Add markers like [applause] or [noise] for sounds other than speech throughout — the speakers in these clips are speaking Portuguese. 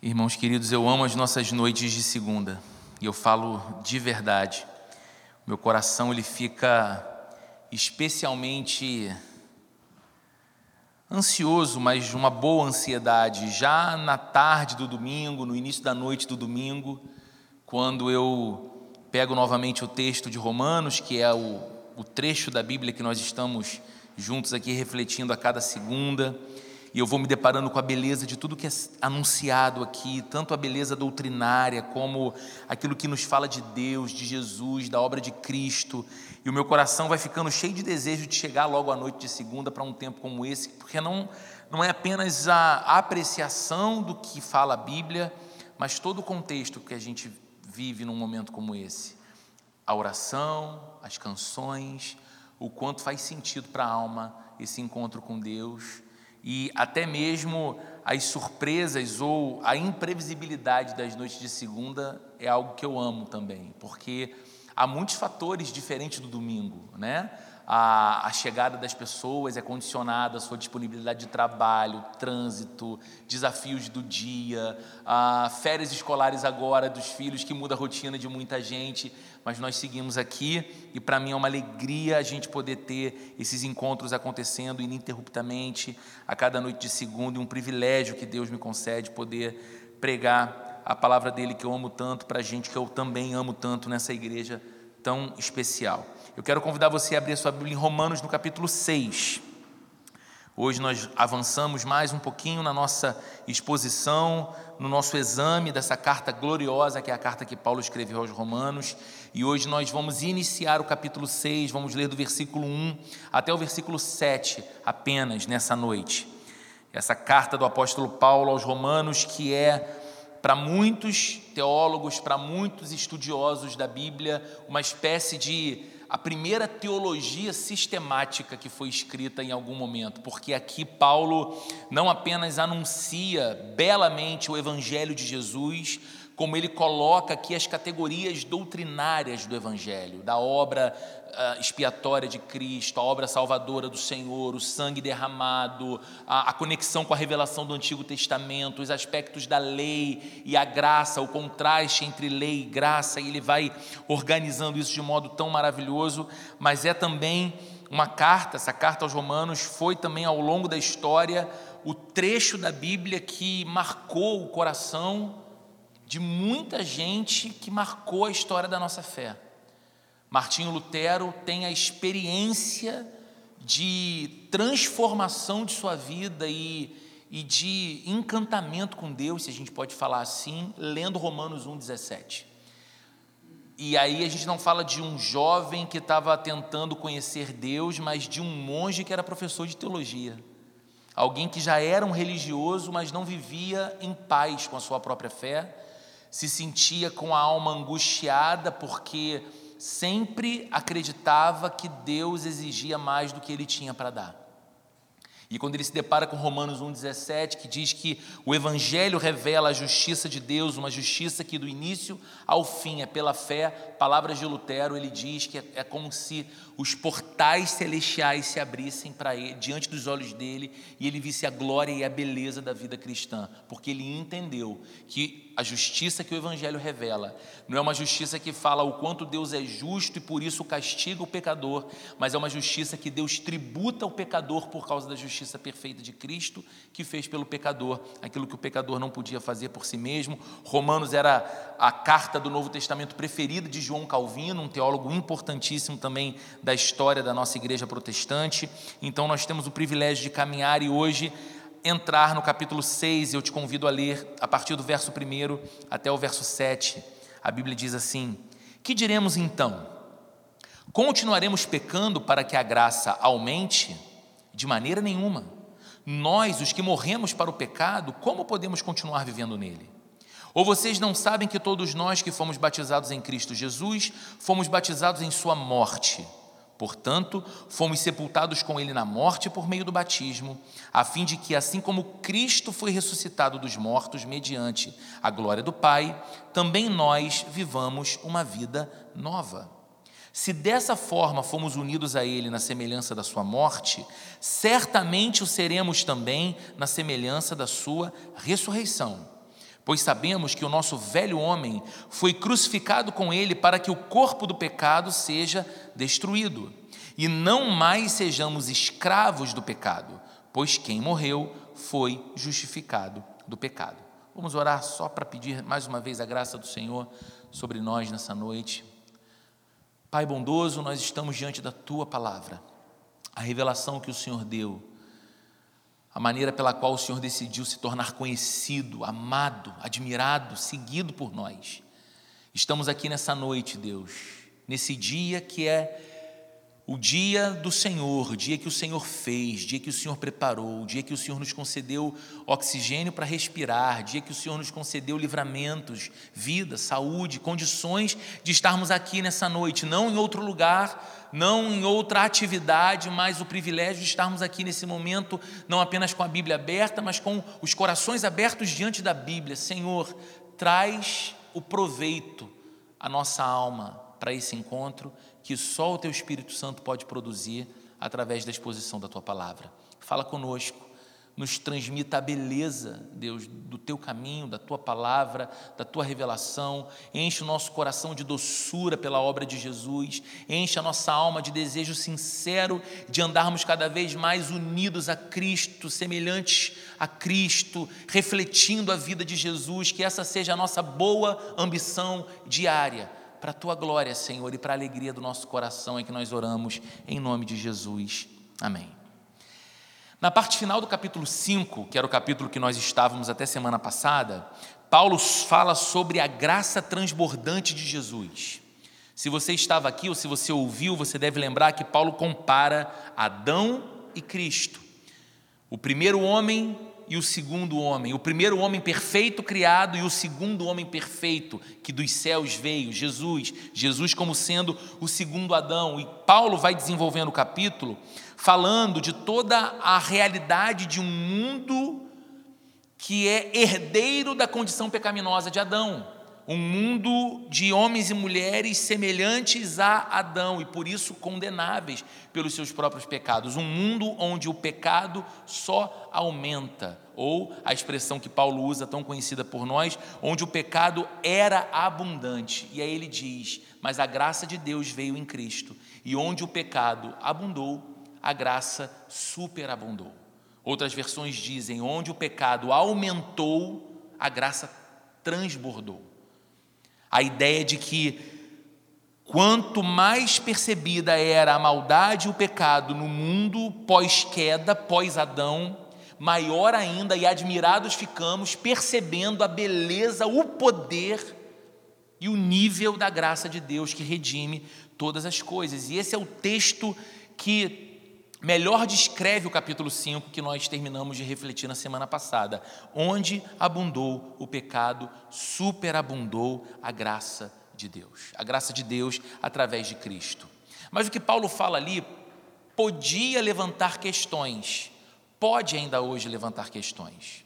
Irmãos queridos, eu amo as nossas noites de segunda e eu falo de verdade. Meu coração ele fica especialmente ansioso, mas uma boa ansiedade, já na tarde do domingo, no início da noite do domingo, quando eu pego novamente o texto de Romanos, que é o, o trecho da Bíblia que nós estamos juntos aqui refletindo a cada segunda e eu vou me deparando com a beleza de tudo que é anunciado aqui, tanto a beleza doutrinária, como aquilo que nos fala de Deus, de Jesus, da obra de Cristo. E o meu coração vai ficando cheio de desejo de chegar logo à noite de segunda para um tempo como esse, porque não, não é apenas a apreciação do que fala a Bíblia, mas todo o contexto que a gente vive num momento como esse. A oração, as canções, o quanto faz sentido para a alma esse encontro com Deus e até mesmo as surpresas ou a imprevisibilidade das noites de segunda é algo que eu amo também, porque há muitos fatores diferentes do domingo, né? A, a, chegada das pessoas é condicionada à sua disponibilidade de trabalho, trânsito, desafios do dia, a férias escolares agora dos filhos que muda a rotina de muita gente mas nós seguimos aqui e para mim é uma alegria a gente poder ter esses encontros acontecendo ininterruptamente a cada noite de segunda e um privilégio que Deus me concede poder pregar a palavra dele que eu amo tanto para a gente que eu também amo tanto nessa igreja tão especial. Eu quero convidar você a abrir a sua Bíblia em Romanos no capítulo 6. Hoje nós avançamos mais um pouquinho na nossa exposição, no nosso exame dessa carta gloriosa, que é a carta que Paulo escreveu aos Romanos. E hoje nós vamos iniciar o capítulo 6, vamos ler do versículo 1 até o versículo 7 apenas nessa noite. Essa carta do apóstolo Paulo aos Romanos, que é para muitos teólogos, para muitos estudiosos da Bíblia, uma espécie de a primeira teologia sistemática que foi escrita em algum momento, porque aqui Paulo não apenas anuncia belamente o evangelho de Jesus, como ele coloca aqui as categorias doutrinárias do Evangelho, da obra uh, expiatória de Cristo, a obra salvadora do Senhor, o sangue derramado, a, a, conexão com a revelação do Antigo Testamento, os aspectos da lei e a graça, o contraste entre lei e graça, e ele vai organizando isso de modo tão maravilhoso, mas é também uma carta, essa carta aos Romanos foi também ao longo da história o trecho da Bíblia que marcou o coração de muita gente que marcou a história da nossa fé. Martinho Lutero tem a experiência de transformação de sua vida e, e de encantamento com Deus, se a gente pode falar assim, lendo Romanos 1,17. E aí a gente não fala de um jovem que estava tentando conhecer Deus, mas de um monge que era professor de teologia. Alguém que já era um religioso, mas não vivia em paz com a sua própria fé se sentia com a alma angustiada porque sempre acreditava que Deus exigia mais do que ele tinha para dar. E quando ele se depara com Romanos 1,17, que diz que o Evangelho revela a justiça de Deus, uma justiça que do início ao fim é pela fé, palavras de Lutero, ele diz que é, é como se os portais celestiais se abrissem para ele, diante dos olhos dele, e ele visse a glória e a beleza da vida cristã, porque ele entendeu que a justiça que o Evangelho revela não é uma justiça que fala o quanto Deus é justo e por isso castiga o pecador, mas é uma justiça que Deus tributa ao pecador por causa da justiça perfeita de Cristo, que fez pelo pecador aquilo que o pecador não podia fazer por si mesmo. Romanos era a carta do Novo Testamento preferida de João Calvino, um teólogo importantíssimo também da história da nossa igreja protestante. Então nós temos o privilégio de caminhar e hoje entrar no capítulo 6, eu te convido a ler a partir do verso 1 até o verso 7. A Bíblia diz assim: Que diremos então? Continuaremos pecando para que a graça aumente? De maneira nenhuma. Nós, os que morremos para o pecado, como podemos continuar vivendo nele? Ou vocês não sabem que todos nós que fomos batizados em Cristo Jesus, fomos batizados em Sua morte? Portanto, fomos sepultados com ele na morte por meio do batismo, a fim de que, assim como Cristo foi ressuscitado dos mortos mediante a glória do Pai, também nós vivamos uma vida nova. Se dessa forma fomos unidos a Ele na semelhança da Sua morte, certamente o seremos também na semelhança da Sua ressurreição pois sabemos que o nosso velho homem foi crucificado com ele para que o corpo do pecado seja destruído, e não mais sejamos escravos do pecado, pois quem morreu foi justificado do pecado. Vamos orar só para pedir mais uma vez a graça do Senhor sobre nós nessa noite. Pai bondoso, nós estamos diante da tua palavra, a revelação que o Senhor deu a maneira pela qual o Senhor decidiu se tornar conhecido, amado, admirado, seguido por nós. Estamos aqui nessa noite, Deus, nesse dia que é o dia do Senhor, o dia que o Senhor fez, dia que o Senhor preparou, o dia que o Senhor nos concedeu oxigênio para respirar, dia que o Senhor nos concedeu livramentos, vida, saúde, condições de estarmos aqui nessa noite, não em outro lugar, não em outra atividade, mas o privilégio de estarmos aqui nesse momento, não apenas com a Bíblia aberta, mas com os corações abertos diante da Bíblia. Senhor, traz o proveito à nossa alma para esse encontro que só o teu Espírito Santo pode produzir através da exposição da tua palavra. Fala conosco, nos transmita a beleza, Deus, do teu caminho, da tua palavra, da tua revelação. Enche o nosso coração de doçura pela obra de Jesus, enche a nossa alma de desejo sincero de andarmos cada vez mais unidos a Cristo, semelhantes a Cristo, refletindo a vida de Jesus, que essa seja a nossa boa ambição diária para a tua glória, Senhor, e para a alegria do nosso coração é que nós oramos em nome de Jesus. Amém. Na parte final do capítulo 5, que era o capítulo que nós estávamos até semana passada, Paulo fala sobre a graça transbordante de Jesus. Se você estava aqui ou se você ouviu, você deve lembrar que Paulo compara Adão e Cristo. O primeiro homem e o segundo homem, o primeiro homem perfeito criado e o segundo homem perfeito que dos céus veio, Jesus, Jesus como sendo o segundo Adão. E Paulo vai desenvolvendo o capítulo falando de toda a realidade de um mundo que é herdeiro da condição pecaminosa de Adão um mundo de homens e mulheres semelhantes a Adão e por isso condenáveis pelos seus próprios pecados. Um mundo onde o pecado só aumenta, ou a expressão que Paulo usa, tão conhecida por nós, onde o pecado era abundante. E aí ele diz: Mas a graça de Deus veio em Cristo, e onde o pecado abundou, a graça superabundou. Outras versões dizem: onde o pecado aumentou, a graça transbordou. A ideia de que quanto mais percebida era a maldade e o pecado no mundo pós-queda, pós-Adão, maior ainda e admirados ficamos percebendo a beleza, o poder e o nível da graça de Deus que redime todas as coisas. E esse é o texto que melhor descreve o capítulo 5 que nós terminamos de refletir na semana passada. Onde abundou o pecado, superabundou a graça de Deus. A graça de Deus através de Cristo. Mas o que Paulo fala ali podia levantar questões, pode ainda hoje levantar questões.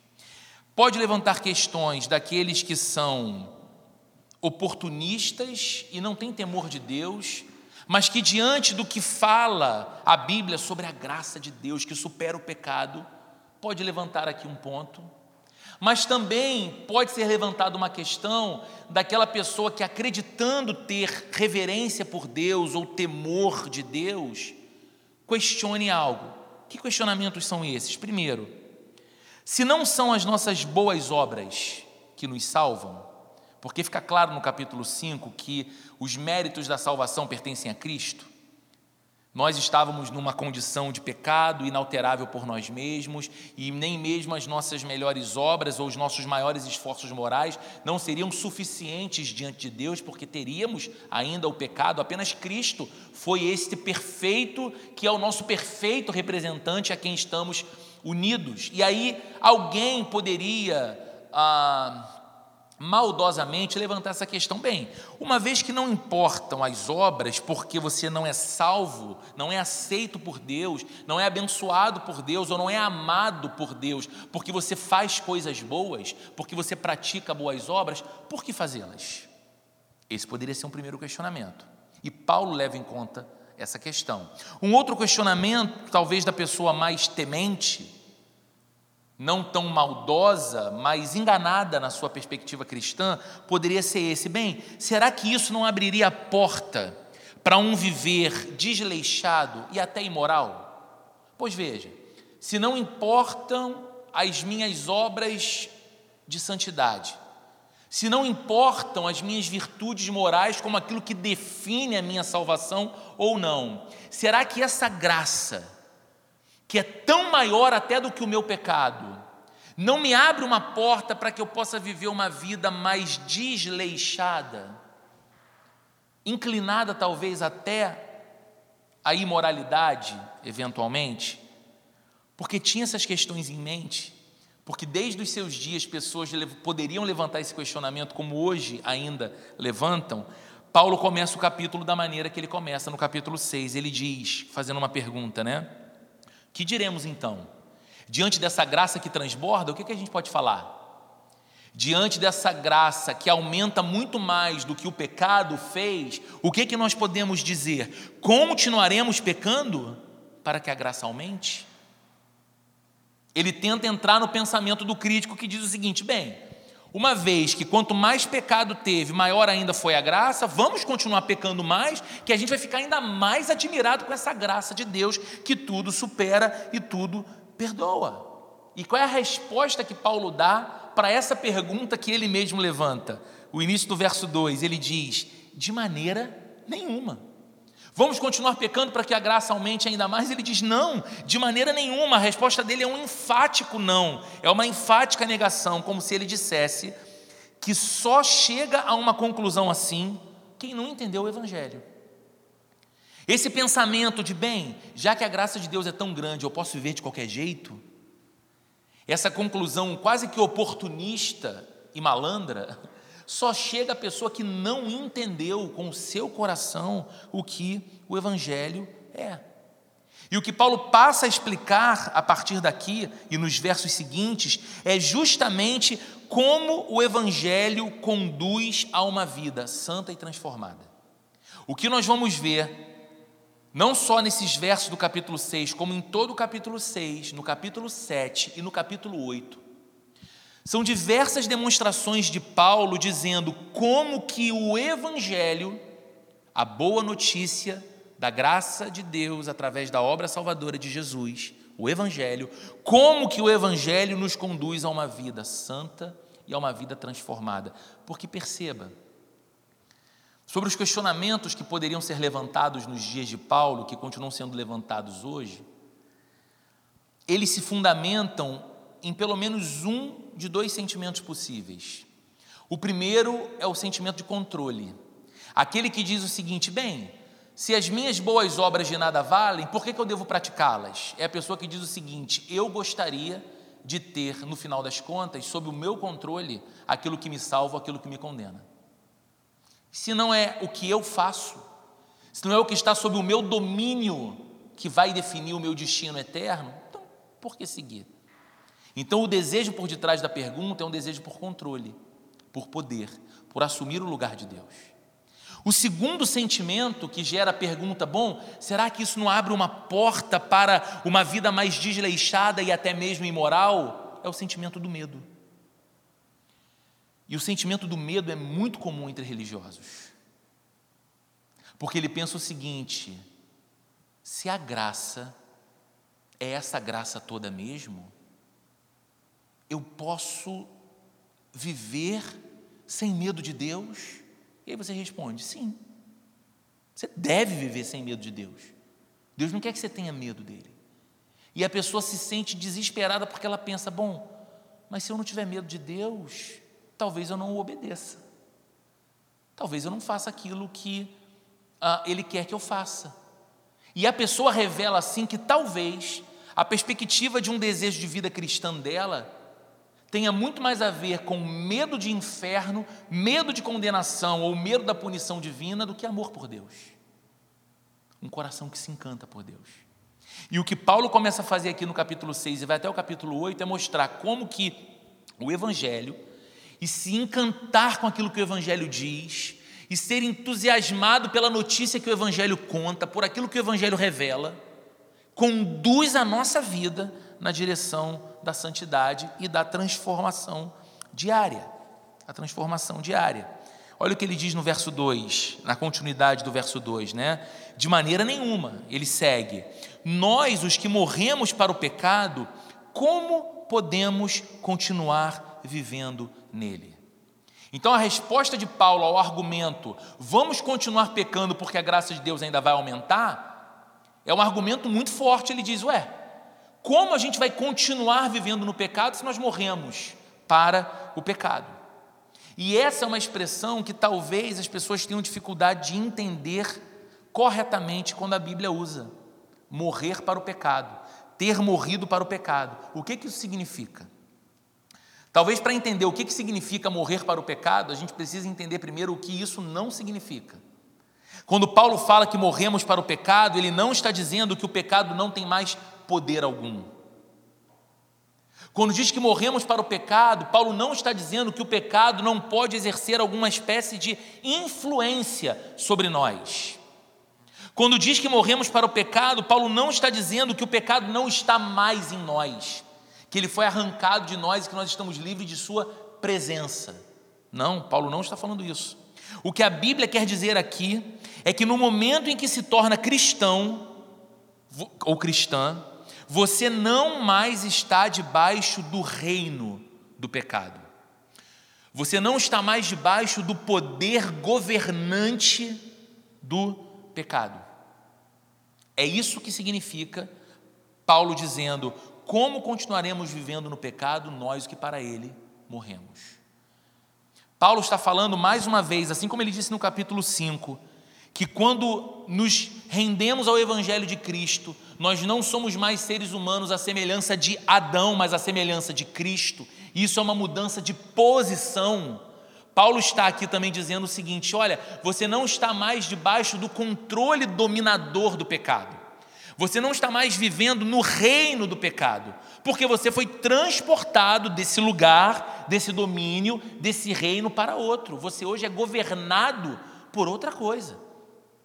Pode levantar questões daqueles que são oportunistas e não têm temor de Deus mas que diante do que fala a Bíblia sobre a graça de Deus que supera o pecado, pode levantar aqui um ponto, mas também pode ser levantada uma questão daquela pessoa que acreditando ter reverência por Deus ou temor de Deus, questione algo. Que questionamentos são esses? Primeiro, se não são as nossas boas obras que nos salvam, porque fica claro no capítulo 5 que os méritos da salvação pertencem a Cristo. Nós estávamos numa condição de pecado inalterável por nós mesmos, e nem mesmo as nossas melhores obras ou os nossos maiores esforços morais não seriam suficientes diante de Deus, porque teríamos ainda o pecado. Apenas Cristo foi este perfeito, que é o nosso perfeito representante a quem estamos unidos. E aí alguém poderia. Ah, maldosamente levantar essa questão. Bem, uma vez que não importam as obras, porque você não é salvo, não é aceito por Deus, não é abençoado por Deus ou não é amado por Deus, porque você faz coisas boas, porque você pratica boas obras, por que fazê-las? Esse poderia ser um primeiro questionamento. E Paulo leva em conta essa questão. Um outro questionamento, talvez da pessoa mais temente, não tão maldosa, mas enganada na sua perspectiva cristã, poderia ser esse: bem, será que isso não abriria a porta para um viver desleixado e até imoral? Pois veja, se não importam as minhas obras de santidade, se não importam as minhas virtudes morais como aquilo que define a minha salvação ou não, será que essa graça, que é tão maior até do que o meu pecado, não me abre uma porta para que eu possa viver uma vida mais desleixada, inclinada talvez até a imoralidade, eventualmente? Porque tinha essas questões em mente, porque desde os seus dias pessoas poderiam levantar esse questionamento, como hoje ainda levantam. Paulo começa o capítulo da maneira que ele começa, no capítulo 6. Ele diz, fazendo uma pergunta, né? Que diremos então? Diante dessa graça que transborda, o que, que a gente pode falar? Diante dessa graça que aumenta muito mais do que o pecado fez, o que, que nós podemos dizer? Continuaremos pecando para que a graça aumente? Ele tenta entrar no pensamento do crítico que diz o seguinte: bem, uma vez que quanto mais pecado teve, maior ainda foi a graça, vamos continuar pecando mais, que a gente vai ficar ainda mais admirado com essa graça de Deus que tudo supera e tudo perdoa. E qual é a resposta que Paulo dá para essa pergunta que ele mesmo levanta? O início do verso 2, ele diz: de maneira nenhuma. Vamos continuar pecando para que a graça aumente ainda mais? Ele diz: não, de maneira nenhuma. A resposta dele é um enfático não, é uma enfática negação, como se ele dissesse que só chega a uma conclusão assim quem não entendeu o Evangelho. Esse pensamento de, bem, já que a graça de Deus é tão grande, eu posso viver de qualquer jeito, essa conclusão quase que oportunista e malandra, só chega a pessoa que não entendeu com o seu coração o que o Evangelho é. E o que Paulo passa a explicar a partir daqui e nos versos seguintes é justamente como o Evangelho conduz a uma vida santa e transformada. O que nós vamos ver, não só nesses versos do capítulo 6, como em todo o capítulo 6, no capítulo 7 e no capítulo 8, são diversas demonstrações de Paulo dizendo como que o evangelho, a boa notícia da graça de Deus através da obra salvadora de Jesus, o evangelho, como que o evangelho nos conduz a uma vida santa e a uma vida transformada. Porque perceba, sobre os questionamentos que poderiam ser levantados nos dias de Paulo, que continuam sendo levantados hoje, eles se fundamentam em pelo menos um de dois sentimentos possíveis. O primeiro é o sentimento de controle. Aquele que diz o seguinte: bem, se as minhas boas obras de nada valem, por que, que eu devo praticá-las? É a pessoa que diz o seguinte: eu gostaria de ter, no final das contas, sob o meu controle, aquilo que me salva, aquilo que me condena. Se não é o que eu faço, se não é o que está sob o meu domínio que vai definir o meu destino eterno, então por que seguir? Então, o desejo por detrás da pergunta é um desejo por controle, por poder, por assumir o lugar de Deus. O segundo sentimento que gera a pergunta: bom, será que isso não abre uma porta para uma vida mais desleixada e até mesmo imoral? É o sentimento do medo. E o sentimento do medo é muito comum entre religiosos. Porque ele pensa o seguinte: se a graça é essa graça toda mesmo, eu posso viver sem medo de Deus? E aí você responde: sim. Você deve viver sem medo de Deus. Deus não quer que você tenha medo dele. E a pessoa se sente desesperada porque ela pensa: bom, mas se eu não tiver medo de Deus, talvez eu não o obedeça. Talvez eu não faça aquilo que ah, ele quer que eu faça. E a pessoa revela assim que talvez a perspectiva de um desejo de vida cristã dela tenha muito mais a ver com medo de inferno, medo de condenação ou medo da punição divina do que amor por Deus. Um coração que se encanta por Deus. E o que Paulo começa a fazer aqui no capítulo 6 e vai até o capítulo 8 é mostrar como que o evangelho e se encantar com aquilo que o evangelho diz e ser entusiasmado pela notícia que o evangelho conta, por aquilo que o evangelho revela, conduz a nossa vida na direção da santidade e da transformação diária. A transformação diária. Olha o que ele diz no verso 2, na continuidade do verso 2, né? De maneira nenhuma, ele segue: Nós, os que morremos para o pecado, como podemos continuar vivendo nele? Então a resposta de Paulo ao argumento, vamos continuar pecando porque a graça de Deus ainda vai aumentar, é um argumento muito forte. Ele diz: Ué, como a gente vai continuar vivendo no pecado se nós morremos para o pecado? E essa é uma expressão que talvez as pessoas tenham dificuldade de entender corretamente quando a Bíblia usa. Morrer para o pecado, ter morrido para o pecado. O que, que isso significa? Talvez para entender o que, que significa morrer para o pecado, a gente precisa entender primeiro o que isso não significa. Quando Paulo fala que morremos para o pecado, ele não está dizendo que o pecado não tem mais poder algum. Quando diz que morremos para o pecado, Paulo não está dizendo que o pecado não pode exercer alguma espécie de influência sobre nós. Quando diz que morremos para o pecado, Paulo não está dizendo que o pecado não está mais em nós, que ele foi arrancado de nós e que nós estamos livres de sua presença. Não, Paulo não está falando isso. O que a Bíblia quer dizer aqui é que no momento em que se torna cristão ou cristã, você não mais está debaixo do reino do pecado. Você não está mais debaixo do poder governante do pecado. É isso que significa Paulo dizendo: como continuaremos vivendo no pecado, nós que para ele morremos. Paulo está falando mais uma vez, assim como ele disse no capítulo 5, que quando nos rendemos ao Evangelho de Cristo, nós não somos mais seres humanos à semelhança de Adão, mas à semelhança de Cristo. Isso é uma mudança de posição. Paulo está aqui também dizendo o seguinte: olha, você não está mais debaixo do controle dominador do pecado. Você não está mais vivendo no reino do pecado, porque você foi transportado desse lugar, desse domínio, desse reino para outro. Você hoje é governado por outra coisa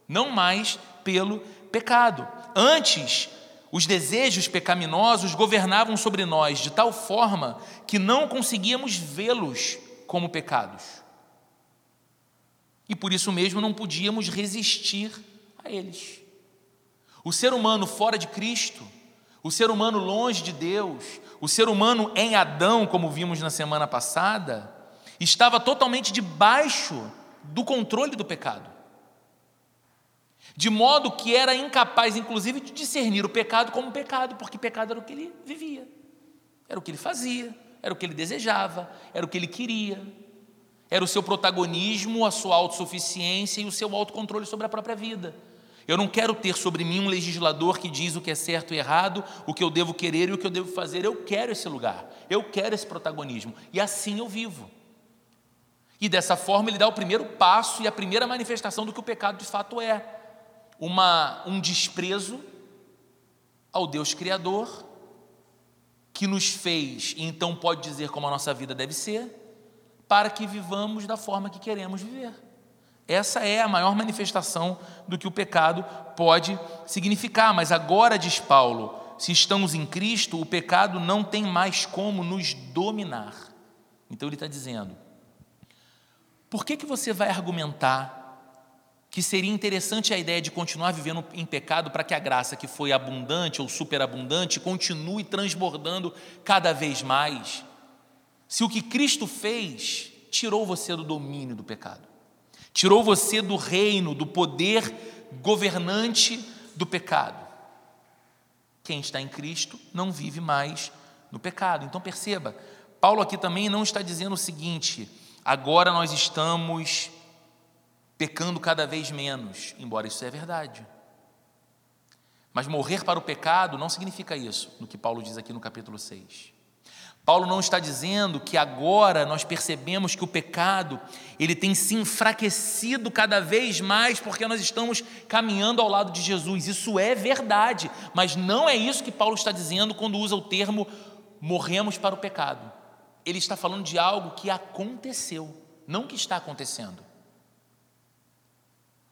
não mais pelo pecado. Antes, os desejos pecaminosos governavam sobre nós de tal forma que não conseguíamos vê-los como pecados. E por isso mesmo não podíamos resistir a eles. O ser humano fora de Cristo, o ser humano longe de Deus, o ser humano em Adão, como vimos na semana passada, estava totalmente debaixo do controle do pecado. De modo que era incapaz, inclusive, de discernir o pecado como pecado, porque pecado era o que ele vivia, era o que ele fazia, era o que ele desejava, era o que ele queria, era o seu protagonismo, a sua autossuficiência e o seu autocontrole sobre a própria vida. Eu não quero ter sobre mim um legislador que diz o que é certo e errado, o que eu devo querer e o que eu devo fazer. Eu quero esse lugar, eu quero esse protagonismo, e assim eu vivo. E dessa forma ele dá o primeiro passo e a primeira manifestação do que o pecado de fato é uma, um desprezo ao Deus Criador, que nos fez e então pode dizer como a nossa vida deve ser, para que vivamos da forma que queremos viver. Essa é a maior manifestação do que o pecado pode significar. Mas agora, diz Paulo, se estamos em Cristo, o pecado não tem mais como nos dominar. Então ele está dizendo: por que, que você vai argumentar que seria interessante a ideia de continuar vivendo em pecado para que a graça que foi abundante ou superabundante continue transbordando cada vez mais. Se o que Cristo fez tirou você do domínio do pecado, tirou você do reino, do poder governante do pecado. Quem está em Cristo não vive mais no pecado. Então perceba, Paulo aqui também não está dizendo o seguinte: agora nós estamos pecando cada vez menos, embora isso é verdade. Mas morrer para o pecado não significa isso, no que Paulo diz aqui no capítulo 6. Paulo não está dizendo que agora nós percebemos que o pecado ele tem se enfraquecido cada vez mais porque nós estamos caminhando ao lado de Jesus. Isso é verdade, mas não é isso que Paulo está dizendo quando usa o termo morremos para o pecado. Ele está falando de algo que aconteceu, não que está acontecendo.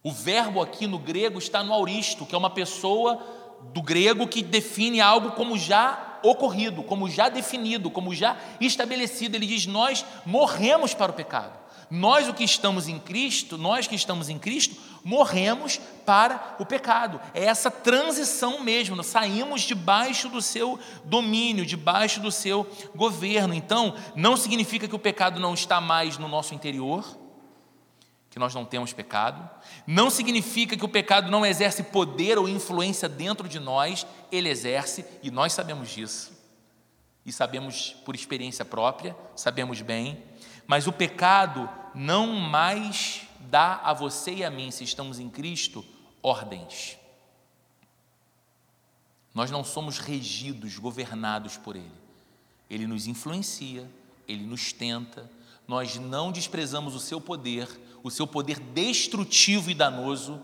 O verbo aqui no grego está no auristo, que é uma pessoa do grego que define algo como já ocorrido, como já definido, como já estabelecido. Ele diz: Nós morremos para o pecado. Nós, o que estamos em Cristo, nós que estamos em Cristo, morremos para o pecado. É essa transição mesmo, nós saímos debaixo do seu domínio, debaixo do seu governo. Então, não significa que o pecado não está mais no nosso interior, que nós não temos pecado. Não significa que o pecado não exerce poder ou influência dentro de nós, ele exerce e nós sabemos disso. E sabemos por experiência própria, sabemos bem. Mas o pecado não mais dá a você e a mim, se estamos em Cristo, ordens. Nós não somos regidos, governados por Ele. Ele nos influencia, Ele nos tenta. Nós não desprezamos o seu poder, o seu poder destrutivo e danoso,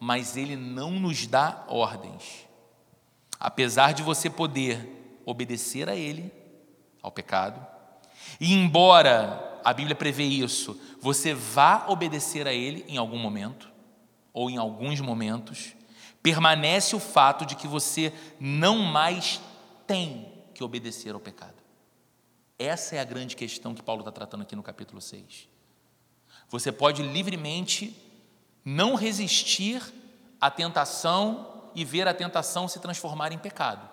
mas Ele não nos dá ordens. Apesar de você poder obedecer a Ele, ao pecado, e embora a Bíblia prevê isso. Você vá obedecer a Ele em algum momento, ou em alguns momentos. Permanece o fato de que você não mais tem que obedecer ao pecado. Essa é a grande questão que Paulo está tratando aqui no capítulo 6. Você pode livremente não resistir à tentação e ver a tentação se transformar em pecado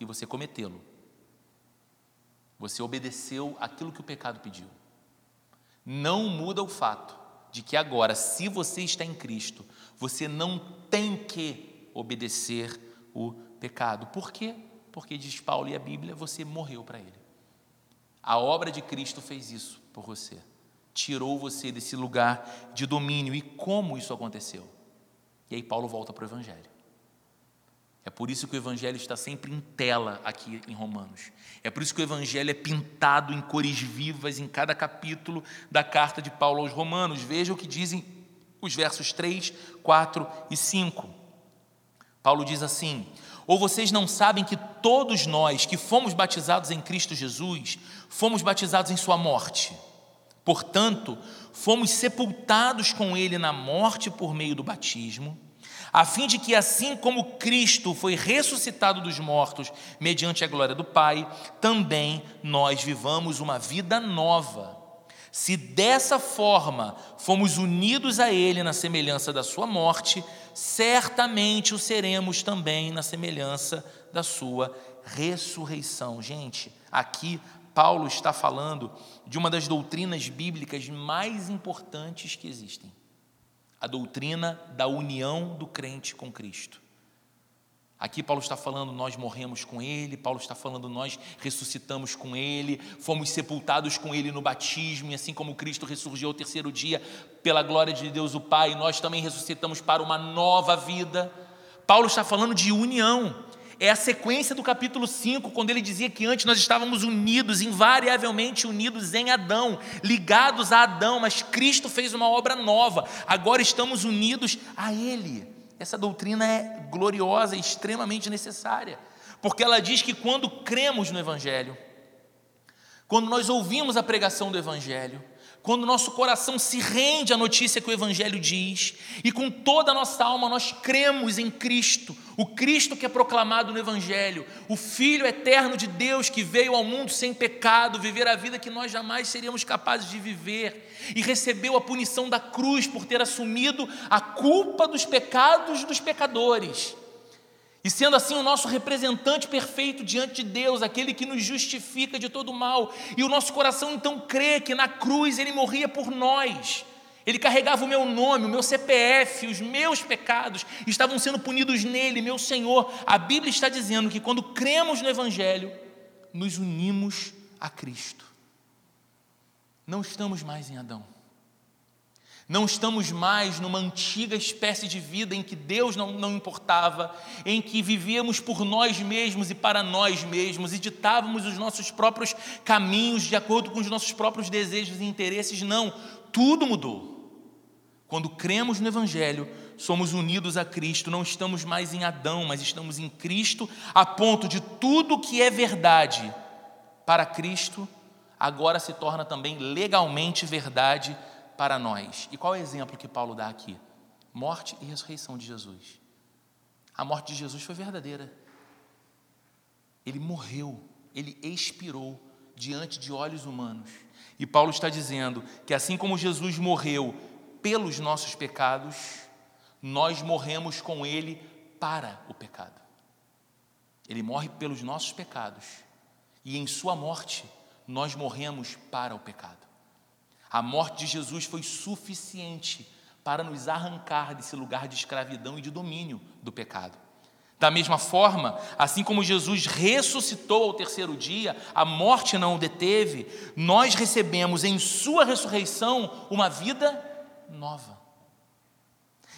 e você cometê-lo. Você obedeceu aquilo que o pecado pediu não muda o fato de que agora, se você está em Cristo, você não tem que obedecer o pecado. Por quê? Porque diz Paulo e a Bíblia, você morreu para ele. A obra de Cristo fez isso por você. Tirou você desse lugar de domínio. E como isso aconteceu? E aí Paulo volta para o Evangelho. É por isso que o Evangelho está sempre em tela aqui em Romanos. É por isso que o Evangelho é pintado em cores vivas em cada capítulo da carta de Paulo aos Romanos. Veja o que dizem os versos 3, 4 e 5. Paulo diz assim: Ou vocês não sabem que todos nós que fomos batizados em Cristo Jesus, fomos batizados em Sua morte? Portanto, fomos sepultados com Ele na morte por meio do batismo a fim de que, assim como Cristo foi ressuscitado dos mortos mediante a glória do Pai, também nós vivamos uma vida nova. Se dessa forma fomos unidos a Ele na semelhança da Sua morte, certamente o seremos também na semelhança da Sua ressurreição. Gente, aqui Paulo está falando de uma das doutrinas bíblicas mais importantes que existem a doutrina da união do crente com Cristo. Aqui Paulo está falando, nós morremos com Ele, Paulo está falando, nós ressuscitamos com Ele, fomos sepultados com Ele no batismo, e assim como Cristo ressurgiu ao terceiro dia, pela glória de Deus o Pai, nós também ressuscitamos para uma nova vida. Paulo está falando de união, é a sequência do capítulo 5, quando ele dizia que antes nós estávamos unidos, invariavelmente unidos em Adão, ligados a Adão, mas Cristo fez uma obra nova, agora estamos unidos a Ele. Essa doutrina é gloriosa e extremamente necessária, porque ela diz que quando cremos no Evangelho, quando nós ouvimos a pregação do Evangelho, quando nosso coração se rende à notícia que o Evangelho diz, e com toda a nossa alma nós cremos em Cristo, o Cristo que é proclamado no Evangelho, o Filho eterno de Deus que veio ao mundo sem pecado, viver a vida que nós jamais seríamos capazes de viver, e recebeu a punição da cruz por ter assumido a culpa dos pecados dos pecadores. E sendo assim o nosso representante perfeito diante de Deus, aquele que nos justifica de todo mal, e o nosso coração então crê que na cruz ele morria por nós. Ele carregava o meu nome, o meu CPF, os meus pecados estavam sendo punidos nele, meu Senhor. A Bíblia está dizendo que quando cremos no Evangelho, nos unimos a Cristo. Não estamos mais em Adão. Não estamos mais numa antiga espécie de vida em que Deus não, não importava, em que vivíamos por nós mesmos e para nós mesmos e ditávamos os nossos próprios caminhos de acordo com os nossos próprios desejos e interesses. Não, tudo mudou. Quando cremos no Evangelho, somos unidos a Cristo, não estamos mais em Adão, mas estamos em Cristo, a ponto de tudo que é verdade para Cristo agora se torna também legalmente verdade para nós. E qual é o exemplo que Paulo dá aqui? Morte e ressurreição de Jesus. A morte de Jesus foi verdadeira. ele morreu, ele expirou diante de olhos humanos. E Paulo está dizendo que assim como Jesus morreu pelos nossos pecados, nós morremos com ele para o pecado. Ele morre pelos nossos pecados. E em sua morte, nós morremos para o pecado. A morte de Jesus foi suficiente para nos arrancar desse lugar de escravidão e de domínio do pecado. Da mesma forma, assim como Jesus ressuscitou ao terceiro dia, a morte não o deteve, nós recebemos em Sua ressurreição uma vida nova.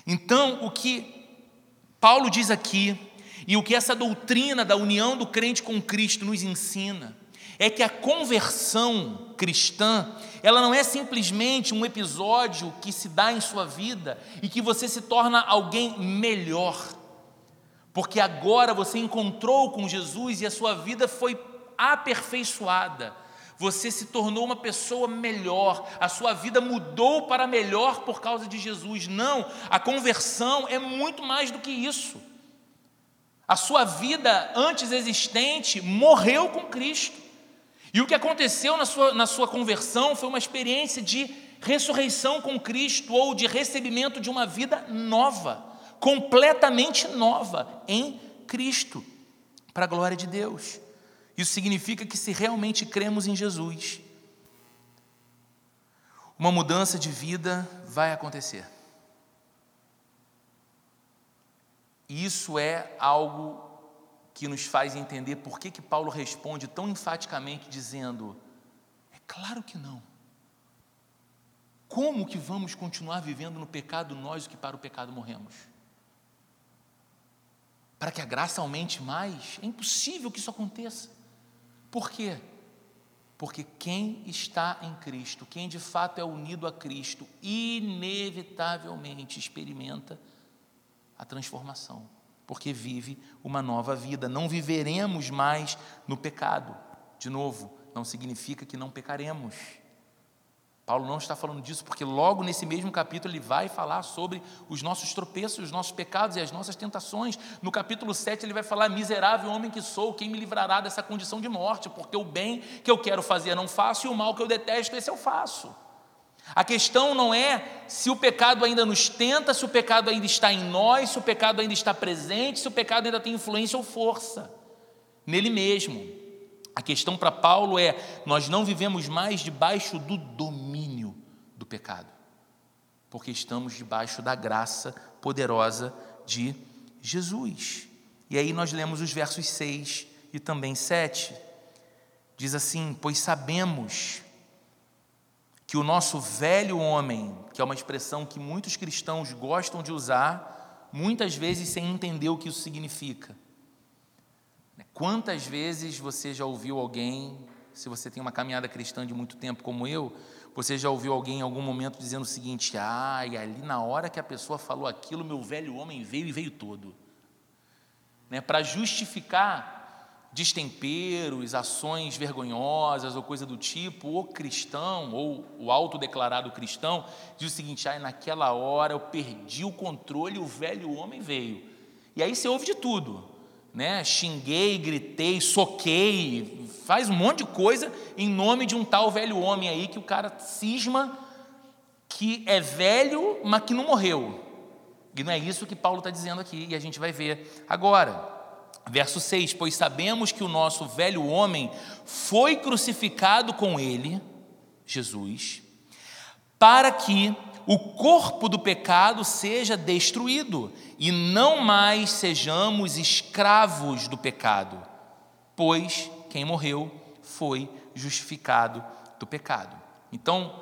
Então, o que Paulo diz aqui, e o que essa doutrina da união do crente com Cristo nos ensina, é que a conversão cristã, ela não é simplesmente um episódio que se dá em sua vida e que você se torna alguém melhor porque agora você encontrou com Jesus e a sua vida foi aperfeiçoada. Você se tornou uma pessoa melhor, a sua vida mudou para melhor por causa de Jesus. Não, a conversão é muito mais do que isso. A sua vida antes existente morreu com Cristo. E o que aconteceu na sua, na sua conversão foi uma experiência de ressurreição com Cristo ou de recebimento de uma vida nova completamente nova em Cristo, para a glória de Deus. Isso significa que se realmente cremos em Jesus, uma mudança de vida vai acontecer. Isso é algo que nos faz entender por que, que Paulo responde tão enfaticamente dizendo: é claro que não. Como que vamos continuar vivendo no pecado nós que para o pecado morremos? para que a graça aumente mais, é impossível que isso aconteça. Por quê? Porque quem está em Cristo, quem de fato é unido a Cristo, inevitavelmente experimenta a transformação, porque vive uma nova vida. Não viveremos mais no pecado. De novo, não significa que não pecaremos. Paulo não está falando disso porque logo nesse mesmo capítulo ele vai falar sobre os nossos tropeços, os nossos pecados e as nossas tentações. No capítulo 7 ele vai falar: Miserável homem que sou, quem me livrará dessa condição de morte? Porque o bem que eu quero fazer não faço e o mal que eu detesto, esse eu faço. A questão não é se o pecado ainda nos tenta, se o pecado ainda está em nós, se o pecado ainda está presente, se o pecado ainda tem influência ou força nele mesmo. A questão para Paulo é: nós não vivemos mais debaixo do domínio do pecado, porque estamos debaixo da graça poderosa de Jesus. E aí nós lemos os versos 6 e também 7. Diz assim: Pois sabemos que o nosso velho homem, que é uma expressão que muitos cristãos gostam de usar, muitas vezes sem entender o que isso significa. Quantas vezes você já ouviu alguém, se você tem uma caminhada cristã de muito tempo como eu, você já ouviu alguém em algum momento dizendo o seguinte: ah, e ali na hora que a pessoa falou aquilo, meu velho homem veio e veio todo. Né, Para justificar destemperos, ações vergonhosas ou coisa do tipo, o cristão ou o autodeclarado cristão diz o seguinte: ah, naquela hora eu perdi o controle, o velho homem veio. E aí você ouve de tudo né? Xinguei, gritei, soquei, faz um monte de coisa em nome de um tal velho homem aí que o cara cisma que é velho, mas que não morreu. E não é isso que Paulo está dizendo aqui, e a gente vai ver agora. Verso 6: Pois sabemos que o nosso velho homem foi crucificado com ele, Jesus, para que o corpo do pecado seja destruído e não mais sejamos escravos do pecado, pois quem morreu foi justificado do pecado. Então,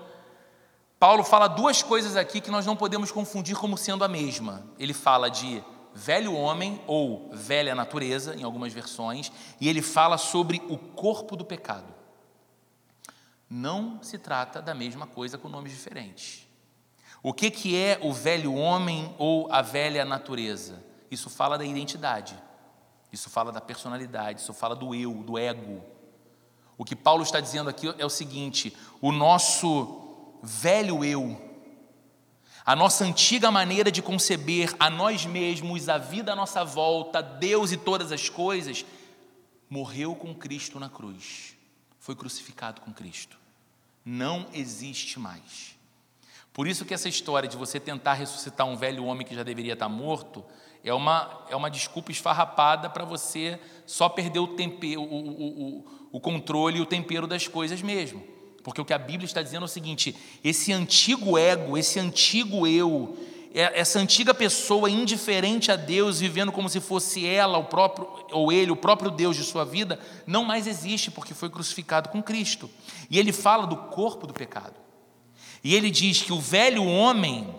Paulo fala duas coisas aqui que nós não podemos confundir como sendo a mesma. Ele fala de velho homem ou velha natureza, em algumas versões, e ele fala sobre o corpo do pecado. Não se trata da mesma coisa com nomes diferentes. O que, que é o velho homem ou a velha natureza? Isso fala da identidade, isso fala da personalidade, isso fala do eu, do ego. O que Paulo está dizendo aqui é o seguinte: o nosso velho eu, a nossa antiga maneira de conceber a nós mesmos, a vida à nossa volta, Deus e todas as coisas, morreu com Cristo na cruz, foi crucificado com Cristo. Não existe mais. Por isso que essa história de você tentar ressuscitar um velho homem que já deveria estar morto é uma, é uma desculpa esfarrapada para você só perder o, tempero, o, o, o, o controle e o tempero das coisas mesmo. Porque o que a Bíblia está dizendo é o seguinte: esse antigo ego, esse antigo eu, é, essa antiga pessoa indiferente a Deus, vivendo como se fosse ela, o próprio ou ele, o próprio Deus de sua vida, não mais existe porque foi crucificado com Cristo. E ele fala do corpo do pecado. E ele diz que o velho homem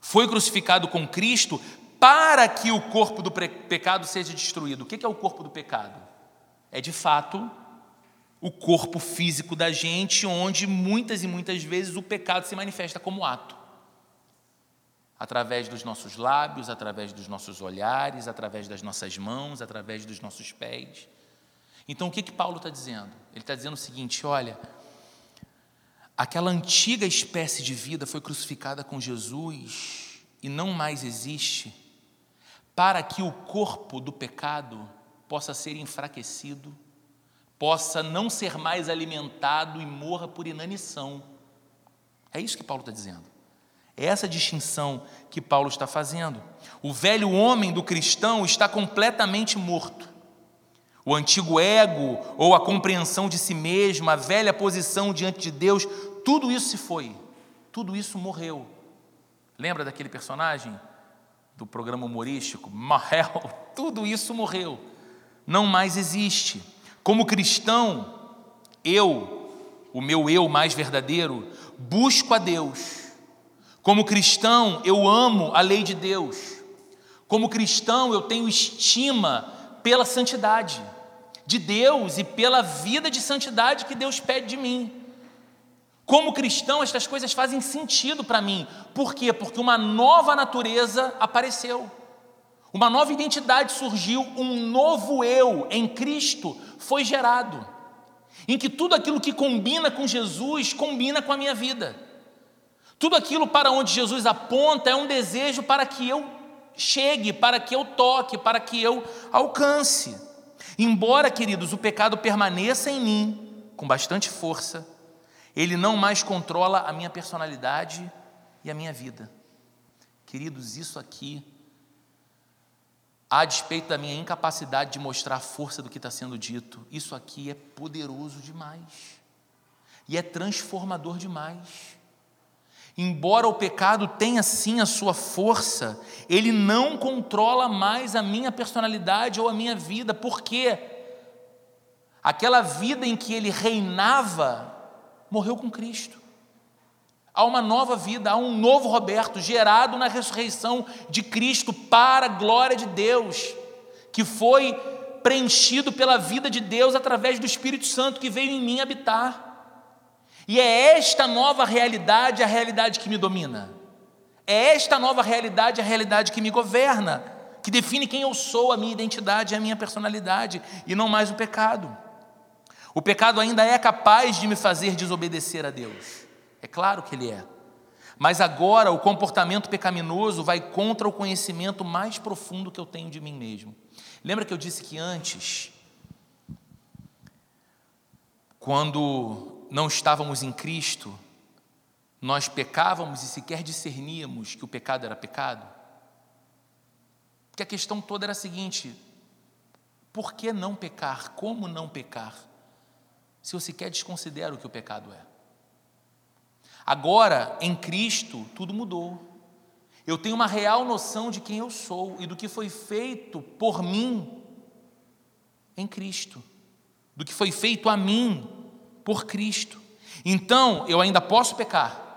foi crucificado com Cristo para que o corpo do pecado seja destruído. O que é o corpo do pecado? É de fato o corpo físico da gente, onde muitas e muitas vezes o pecado se manifesta como ato. Através dos nossos lábios, através dos nossos olhares, através das nossas mãos, através dos nossos pés. Então o que, que Paulo está dizendo? Ele está dizendo o seguinte: olha, Aquela antiga espécie de vida foi crucificada com Jesus e não mais existe, para que o corpo do pecado possa ser enfraquecido, possa não ser mais alimentado e morra por inanição. É isso que Paulo está dizendo. É essa distinção que Paulo está fazendo. O velho homem do cristão está completamente morto. O antigo ego ou a compreensão de si mesmo, a velha posição diante de Deus, tudo isso se foi, tudo isso morreu. Lembra daquele personagem do programa humorístico, [laughs] Mahel? Tudo isso morreu, não mais existe. Como cristão, eu, o meu eu mais verdadeiro, busco a Deus. Como cristão, eu amo a lei de Deus. Como cristão, eu tenho estima pela santidade de Deus e pela vida de santidade que Deus pede de mim. Como cristão, estas coisas fazem sentido para mim. Por quê? Porque uma nova natureza apareceu. Uma nova identidade surgiu, um novo eu em Cristo foi gerado. Em que tudo aquilo que combina com Jesus combina com a minha vida. Tudo aquilo para onde Jesus aponta é um desejo para que eu chegue, para que eu toque, para que eu alcance. Embora, queridos, o pecado permaneça em mim com bastante força, ele não mais controla a minha personalidade e a minha vida. Queridos, isso aqui, a despeito da minha incapacidade de mostrar a força do que está sendo dito, isso aqui é poderoso demais e é transformador demais. Embora o pecado tenha sim a sua força, ele não controla mais a minha personalidade ou a minha vida, porque aquela vida em que ele reinava morreu com Cristo. Há uma nova vida, há um novo Roberto gerado na ressurreição de Cristo para a glória de Deus, que foi preenchido pela vida de Deus através do Espírito Santo que veio em mim habitar. E é esta nova realidade a realidade que me domina. É esta nova realidade a realidade que me governa, que define quem eu sou, a minha identidade, a minha personalidade, e não mais o pecado. O pecado ainda é capaz de me fazer desobedecer a Deus. É claro que ele é. Mas agora o comportamento pecaminoso vai contra o conhecimento mais profundo que eu tenho de mim mesmo. Lembra que eu disse que antes, quando não estávamos em Cristo, nós pecávamos e sequer discerníamos que o pecado era pecado? Porque a questão toda era a seguinte: por que não pecar? Como não pecar? se eu sequer desconsidero o que o pecado é. Agora, em Cristo, tudo mudou. Eu tenho uma real noção de quem eu sou e do que foi feito por mim em Cristo, do que foi feito a mim por Cristo. Então, eu ainda posso pecar,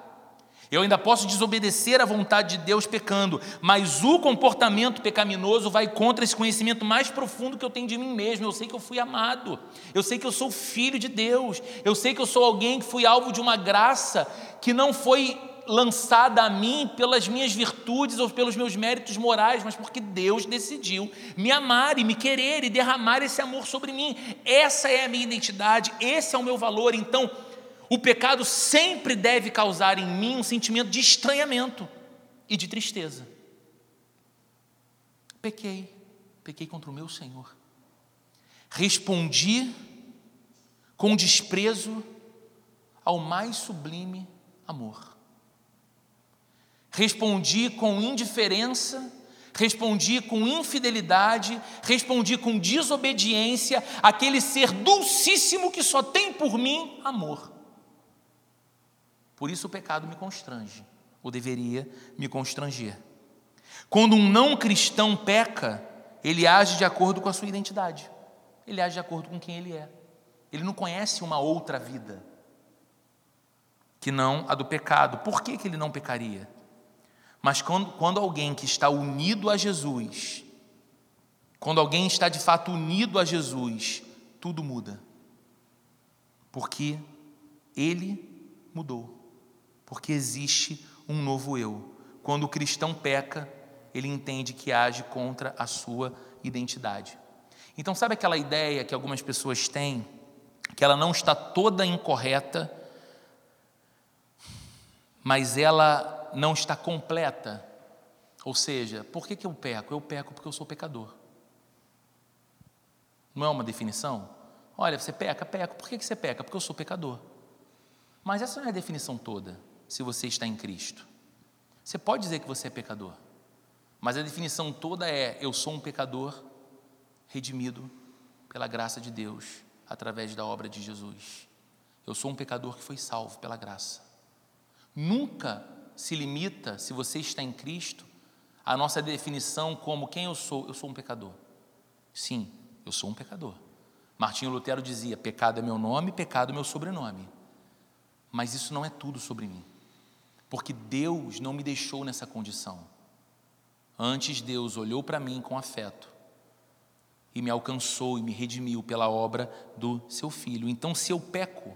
eu ainda posso desobedecer à vontade de Deus pecando, mas o comportamento pecaminoso vai contra esse conhecimento mais profundo que eu tenho de mim mesmo. Eu sei que eu fui amado, eu sei que eu sou filho de Deus, eu sei que eu sou alguém que fui alvo de uma graça que não foi lançada a mim pelas minhas virtudes ou pelos meus méritos morais, mas porque Deus decidiu me amar e me querer e derramar esse amor sobre mim. Essa é a minha identidade, esse é o meu valor. Então, o pecado sempre deve causar em mim um sentimento de estranhamento e de tristeza. Pequei, pequei contra o meu Senhor. respondi com desprezo ao mais sublime amor. Respondi com indiferença, respondi com infidelidade, respondi com desobediência àquele ser dulcíssimo que só tem por mim amor. Por isso o pecado me constrange, ou deveria me constranger. Quando um não cristão peca, ele age de acordo com a sua identidade, ele age de acordo com quem ele é. Ele não conhece uma outra vida que não a do pecado. Por que, que ele não pecaria? Mas quando, quando alguém que está unido a Jesus, quando alguém está de fato unido a Jesus, tudo muda. Porque ele mudou. Porque existe um novo eu. Quando o cristão peca, ele entende que age contra a sua identidade. Então, sabe aquela ideia que algumas pessoas têm que ela não está toda incorreta, mas ela não está completa. Ou seja, por que, que eu peco? Eu peco porque eu sou pecador. Não é uma definição? Olha, você peca, peco. Por que, que você peca? Porque eu sou pecador. Mas essa não é a definição toda, se você está em Cristo. Você pode dizer que você é pecador, mas a definição toda é: eu sou um pecador redimido pela graça de Deus através da obra de Jesus. Eu sou um pecador que foi salvo pela graça. Nunca se limita, se você está em Cristo, a nossa definição como quem eu sou. Eu sou um pecador. Sim, eu sou um pecador. Martinho Lutero dizia: pecado é meu nome, pecado é meu sobrenome. Mas isso não é tudo sobre mim, porque Deus não me deixou nessa condição. Antes, Deus olhou para mim com afeto e me alcançou e me redimiu pela obra do seu filho. Então, se eu peco,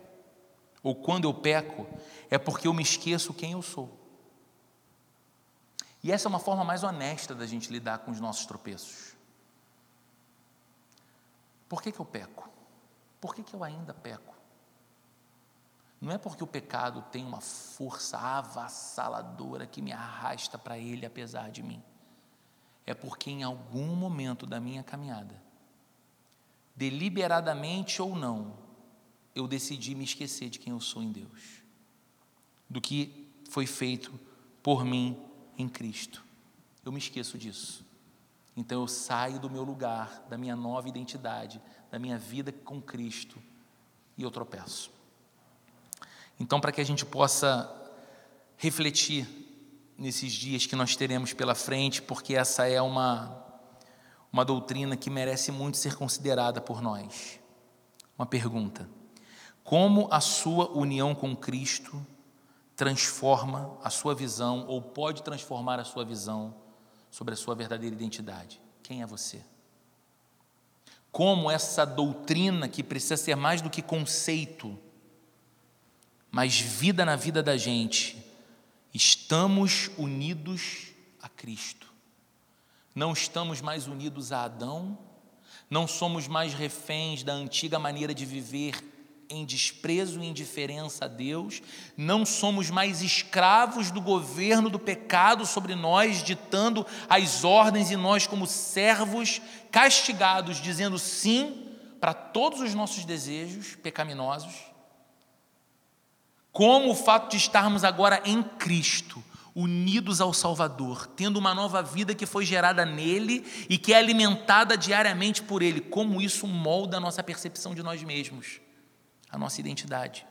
ou quando eu peco, é porque eu me esqueço quem eu sou. E essa é uma forma mais honesta da gente lidar com os nossos tropeços. Por que, que eu peco? Por que, que eu ainda peco? Não é porque o pecado tem uma força avassaladora que me arrasta para ele apesar de mim. É porque em algum momento da minha caminhada deliberadamente ou não, eu decidi me esquecer de quem eu sou em Deus, do que foi feito por mim em Cristo. Eu me esqueço disso. Então eu saio do meu lugar, da minha nova identidade, da minha vida com Cristo e eu tropeço. Então, para que a gente possa refletir nesses dias que nós teremos pela frente, porque essa é uma uma doutrina que merece muito ser considerada por nós. Uma pergunta: como a sua união com Cristo transforma a sua visão ou pode transformar a sua visão sobre a sua verdadeira identidade? Quem é você? Como essa doutrina que precisa ser mais do que conceito, mas vida na vida da gente, estamos unidos a Cristo não estamos mais unidos a Adão, não somos mais reféns da antiga maneira de viver em desprezo e indiferença a Deus, não somos mais escravos do governo do pecado sobre nós, ditando as ordens e nós, como servos castigados, dizendo sim para todos os nossos desejos pecaminosos. Como o fato de estarmos agora em Cristo, unidos ao Salvador, tendo uma nova vida que foi gerada nele e que é alimentada diariamente por ele. Como isso molda a nossa percepção de nós mesmos, a nossa identidade.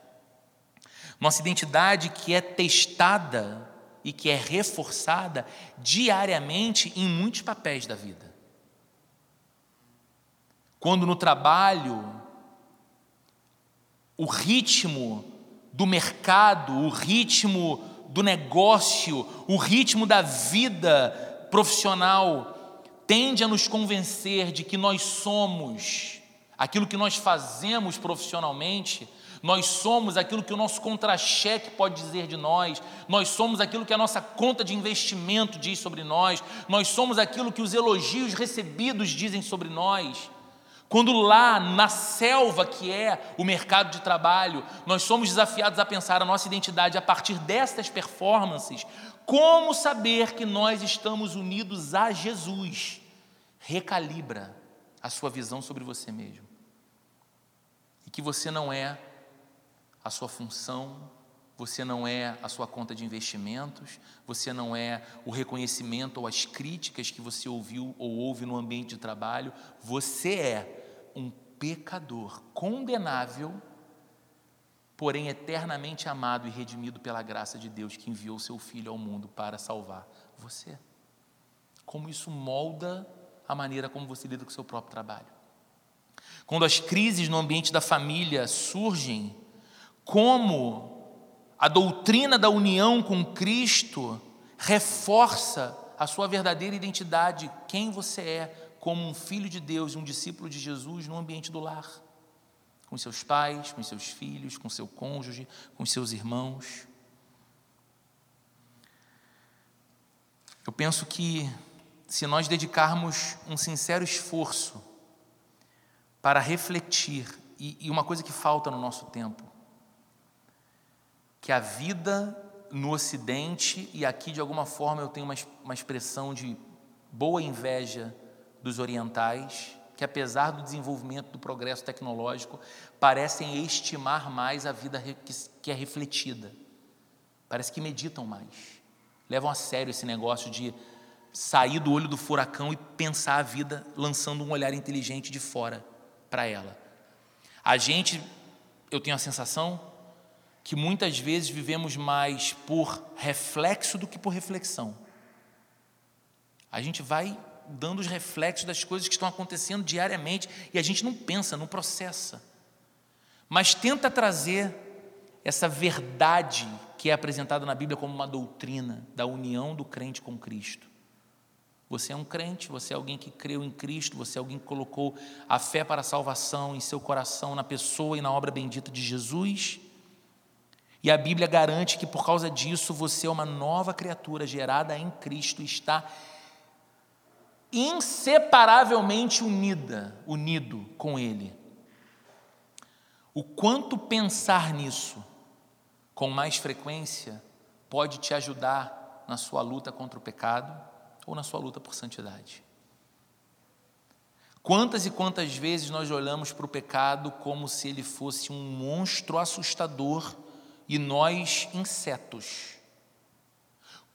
Nossa identidade que é testada e que é reforçada diariamente em muitos papéis da vida. Quando no trabalho, o ritmo do mercado, o ritmo do negócio, o ritmo da vida profissional tende a nos convencer de que nós somos aquilo que nós fazemos profissionalmente, nós somos aquilo que o nosso contra-cheque pode dizer de nós, nós somos aquilo que a nossa conta de investimento diz sobre nós, nós somos aquilo que os elogios recebidos dizem sobre nós. Quando lá na selva que é o mercado de trabalho, nós somos desafiados a pensar a nossa identidade a partir destas performances, como saber que nós estamos unidos a Jesus? Recalibra a sua visão sobre você mesmo. que você não é a sua função, você não é a sua conta de investimentos, você não é o reconhecimento ou as críticas que você ouviu ou ouve no ambiente de trabalho, você é um pecador condenável, porém eternamente amado e redimido pela graça de Deus que enviou seu filho ao mundo para salvar você. Como isso molda a maneira como você lida com o seu próprio trabalho. Quando as crises no ambiente da família surgem, como a doutrina da união com Cristo reforça a sua verdadeira identidade, quem você é como um filho de Deus, um discípulo de Jesus no ambiente do lar, com seus pais, com seus filhos, com seu cônjuge, com seus irmãos. Eu penso que se nós dedicarmos um sincero esforço para refletir, e, e uma coisa que falta no nosso tempo, que a vida no Ocidente, e aqui de alguma forma eu tenho uma, uma expressão de boa inveja dos orientais, que apesar do desenvolvimento do progresso tecnológico, parecem estimar mais a vida que é refletida. Parece que meditam mais. Levam a sério esse negócio de sair do olho do furacão e pensar a vida lançando um olhar inteligente de fora para ela. A gente, eu tenho a sensação, que muitas vezes vivemos mais por reflexo do que por reflexão. A gente vai dando os reflexos das coisas que estão acontecendo diariamente e a gente não pensa, não processa. Mas tenta trazer essa verdade que é apresentada na Bíblia como uma doutrina da união do crente com Cristo. Você é um crente, você é alguém que creu em Cristo, você é alguém que colocou a fé para a salvação em seu coração, na pessoa e na obra bendita de Jesus. E a Bíblia garante que por causa disso você é uma nova criatura gerada em Cristo e está inseparavelmente unida, unido com Ele. O quanto pensar nisso com mais frequência pode te ajudar na sua luta contra o pecado ou na sua luta por santidade. Quantas e quantas vezes nós olhamos para o pecado como se ele fosse um monstro assustador e nós insetos.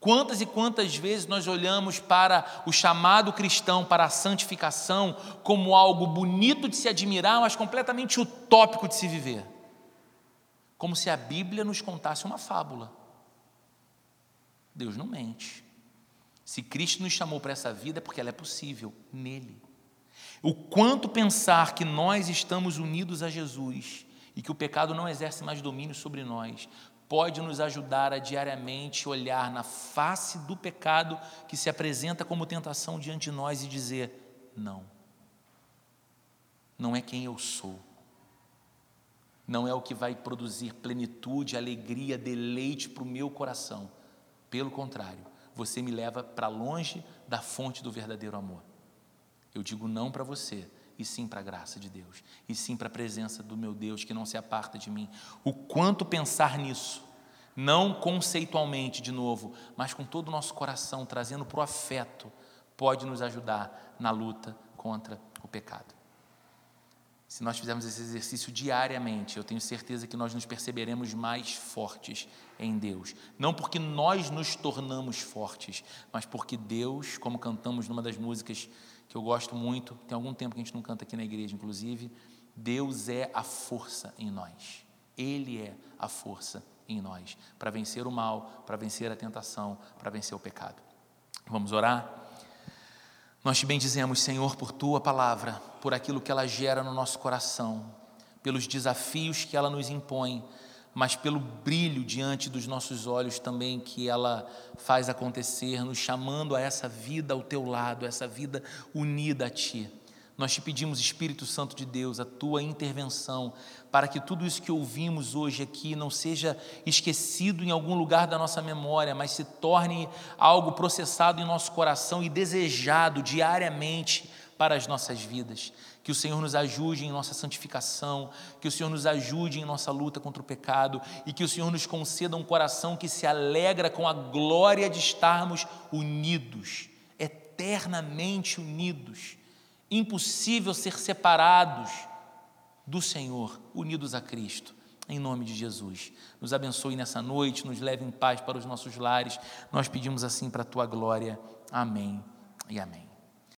Quantas e quantas vezes nós olhamos para o chamado cristão, para a santificação, como algo bonito de se admirar, mas completamente utópico de se viver? Como se a Bíblia nos contasse uma fábula. Deus não mente. Se Cristo nos chamou para essa vida é porque ela é possível nele. O quanto pensar que nós estamos unidos a Jesus e que o pecado não exerce mais domínio sobre nós, pode nos ajudar a diariamente olhar na face do pecado que se apresenta como tentação diante de nós e dizer: não, não é quem eu sou, não é o que vai produzir plenitude, alegria, deleite para o meu coração. Pelo contrário, você me leva para longe da fonte do verdadeiro amor. Eu digo não para você e sim para a graça de Deus, e sim para a presença do meu Deus que não se aparta de mim. O quanto pensar nisso, não conceitualmente de novo, mas com todo o nosso coração, trazendo para o afeto, pode nos ajudar na luta contra o pecado. Se nós fizermos esse exercício diariamente, eu tenho certeza que nós nos perceberemos mais fortes em Deus. Não porque nós nos tornamos fortes, mas porque Deus, como cantamos numa das músicas que eu gosto muito, tem algum tempo que a gente não canta aqui na igreja, inclusive. Deus é a força em nós. Ele é a força em nós para vencer o mal, para vencer a tentação, para vencer o pecado. Vamos orar? Nós te bendizemos, Senhor, por tua palavra, por aquilo que ela gera no nosso coração, pelos desafios que ela nos impõe mas pelo brilho diante dos nossos olhos também que ela faz acontecer, nos chamando a essa vida ao teu lado, essa vida unida a ti. Nós te pedimos, Espírito Santo de Deus, a tua intervenção, para que tudo isso que ouvimos hoje aqui não seja esquecido em algum lugar da nossa memória, mas se torne algo processado em nosso coração e desejado diariamente para as nossas vidas. Que o Senhor nos ajude em nossa santificação, que o Senhor nos ajude em nossa luta contra o pecado e que o Senhor nos conceda um coração que se alegra com a glória de estarmos unidos, eternamente unidos, impossível ser separados do Senhor, unidos a Cristo. Em nome de Jesus. Nos abençoe nessa noite, nos leve em paz para os nossos lares. Nós pedimos assim para a tua glória. Amém e amém.